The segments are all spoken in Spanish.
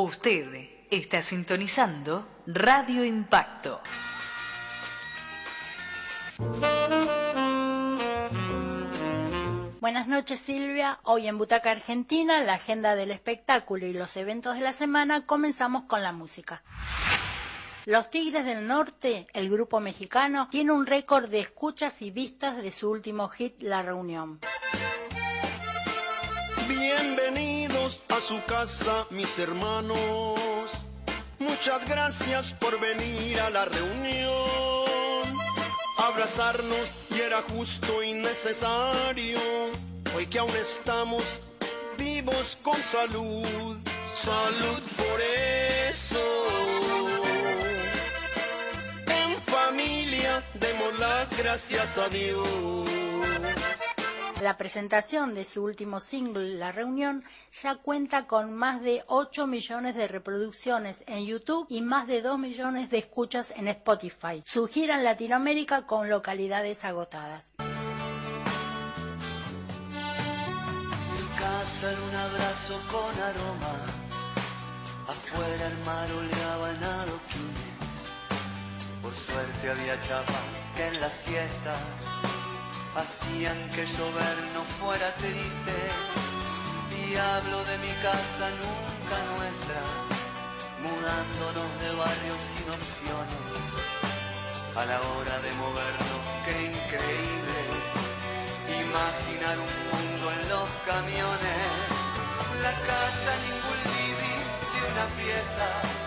Usted está sintonizando Radio Impacto. Buenas noches Silvia, hoy en Butaca Argentina, la agenda del espectáculo y los eventos de la semana, comenzamos con la música. Los Tigres del Norte, el grupo mexicano, tiene un récord de escuchas y vistas de su último hit, La Reunión. A su casa, mis hermanos. Muchas gracias por venir a la reunión. Abrazarnos y era justo y necesario. Hoy que aún estamos vivos con salud. Salud por eso familia, demos las gracias a Dios. La presentación de su último single, La Reunión, ya cuenta con más de 8 millones de reproducciones en YouTube y más de 2 millones de escuchas en Spotify. Su gira en Latinoamérica con localidades agotadas. Mi casa era un abrazo con aroma, afuera el mar oleaba en adoquines por suerte había chapas que en la siesta hacían que llover no fuera triste. Y hablo de mi casa nunca nuestra, mudándonos de barrios sin opciones. A la hora de movernos, qué increíble imaginar un mundo en los camiones. La casa ningún living de una pieza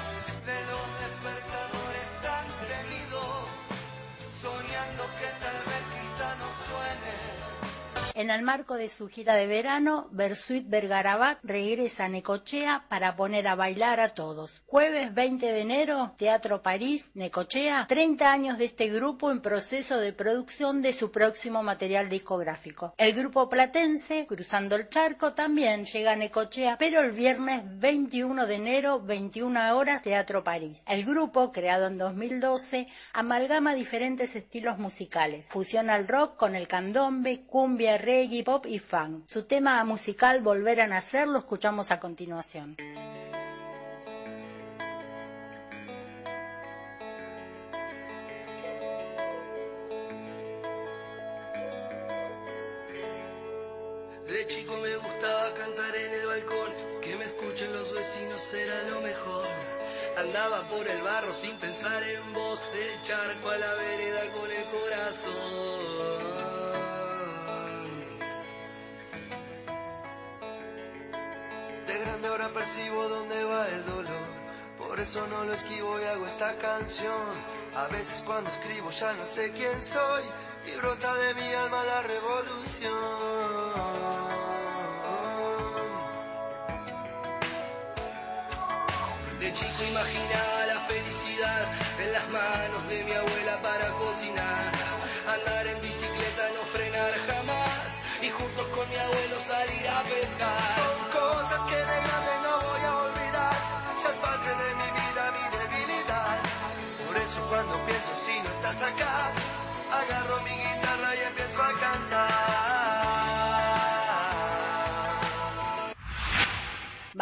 En el marco de su gira de verano, Bersuit Bergarabat regresa a Necochea para poner a bailar a todos. Jueves 20 de enero, Teatro París, Necochea, 30 años de este grupo en proceso de producción de su próximo material discográfico. El grupo platense, Cruzando el Charco, también llega a Necochea, pero el viernes 21 de enero, 21 horas, Teatro París. El grupo, creado en 2012, amalgama diferentes estilos musicales. Fusiona el rock con el candombe, cumbia, reggae, pop y funk. Su tema musical Volver a Nacer lo escuchamos a continuación. De chico me gustaba cantar en el balcón, que me escuchen los vecinos era lo mejor. Andaba por el barro sin pensar en vos, del charco a la vereda con el corazón. Ahora percibo dónde va el dolor. Por eso no lo esquivo y hago esta canción. A veces cuando escribo ya no sé quién soy y brota de mi alma la revolución. De chico imaginaba la felicidad en las manos de mi abuela para cocinar. Andar en bicicleta, no frenar jamás y juntos con mi abuelo salir a pescar. Mi guitarra y empiezo a cantar.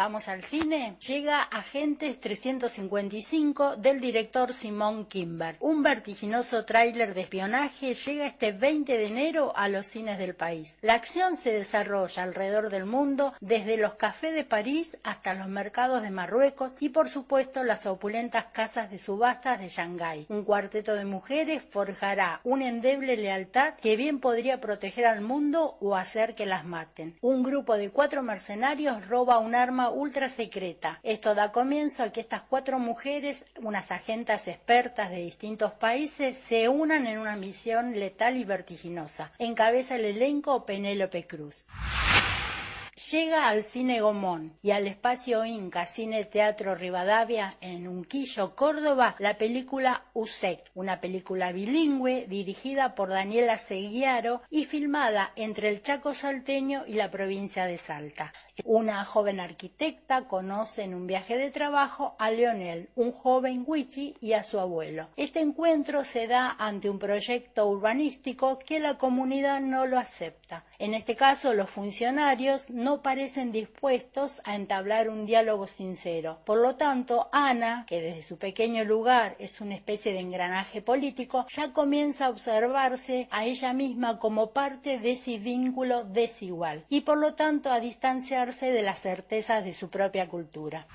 Vamos al cine. Llega Agentes 355 del director Simón Kimber. Un vertiginoso tráiler de espionaje llega este 20 de enero a los cines del país. La acción se desarrolla alrededor del mundo, desde los cafés de París hasta los mercados de Marruecos y por supuesto las opulentas casas de subastas de Shanghái. Un cuarteto de mujeres forjará una endeble lealtad que bien podría proteger al mundo o hacer que las maten. Un grupo de cuatro mercenarios roba un arma ultra secreta. Esto da comienzo a que estas cuatro mujeres, unas agentas expertas de distintos países, se unan en una misión letal y vertiginosa. Encabeza el elenco Penélope Cruz. Llega al Cine Gomón y al espacio Inca Cine Teatro Rivadavia en Unquillo, Córdoba, la película USEC, una película bilingüe dirigida por Daniela Seguiaro y filmada entre el Chaco salteño y la provincia de Salta. Una joven arquitecta conoce en un viaje de trabajo a Leonel, un joven wichi y a su abuelo. Este encuentro se da ante un proyecto urbanístico que la comunidad no lo acepta. En este caso, los funcionarios no no parecen dispuestos a entablar un diálogo sincero. Por lo tanto, Ana, que desde su pequeño lugar es una especie de engranaje político, ya comienza a observarse a ella misma como parte de ese vínculo desigual y por lo tanto a distanciarse de las certezas de su propia cultura.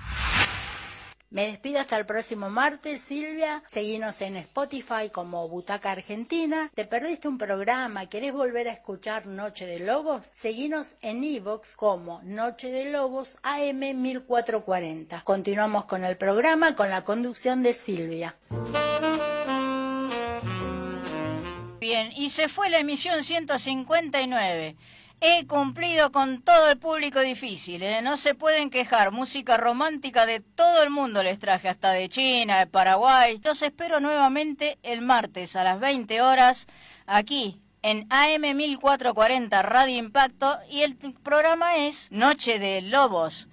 Me despido hasta el próximo martes, Silvia. Seguinos en Spotify como Butaca Argentina. ¿Te perdiste un programa? ¿Querés volver a escuchar Noche de Lobos? Seguinos en Evox como Noche de Lobos AM 1440. Continuamos con el programa con la conducción de Silvia. Bien, y se fue la emisión 159. He cumplido con todo el público difícil, ¿eh? no se pueden quejar. Música romántica de todo el mundo les traje, hasta de China, de Paraguay. Los espero nuevamente el martes a las 20 horas aquí en AM 1440 Radio Impacto y el programa es Noche de Lobos.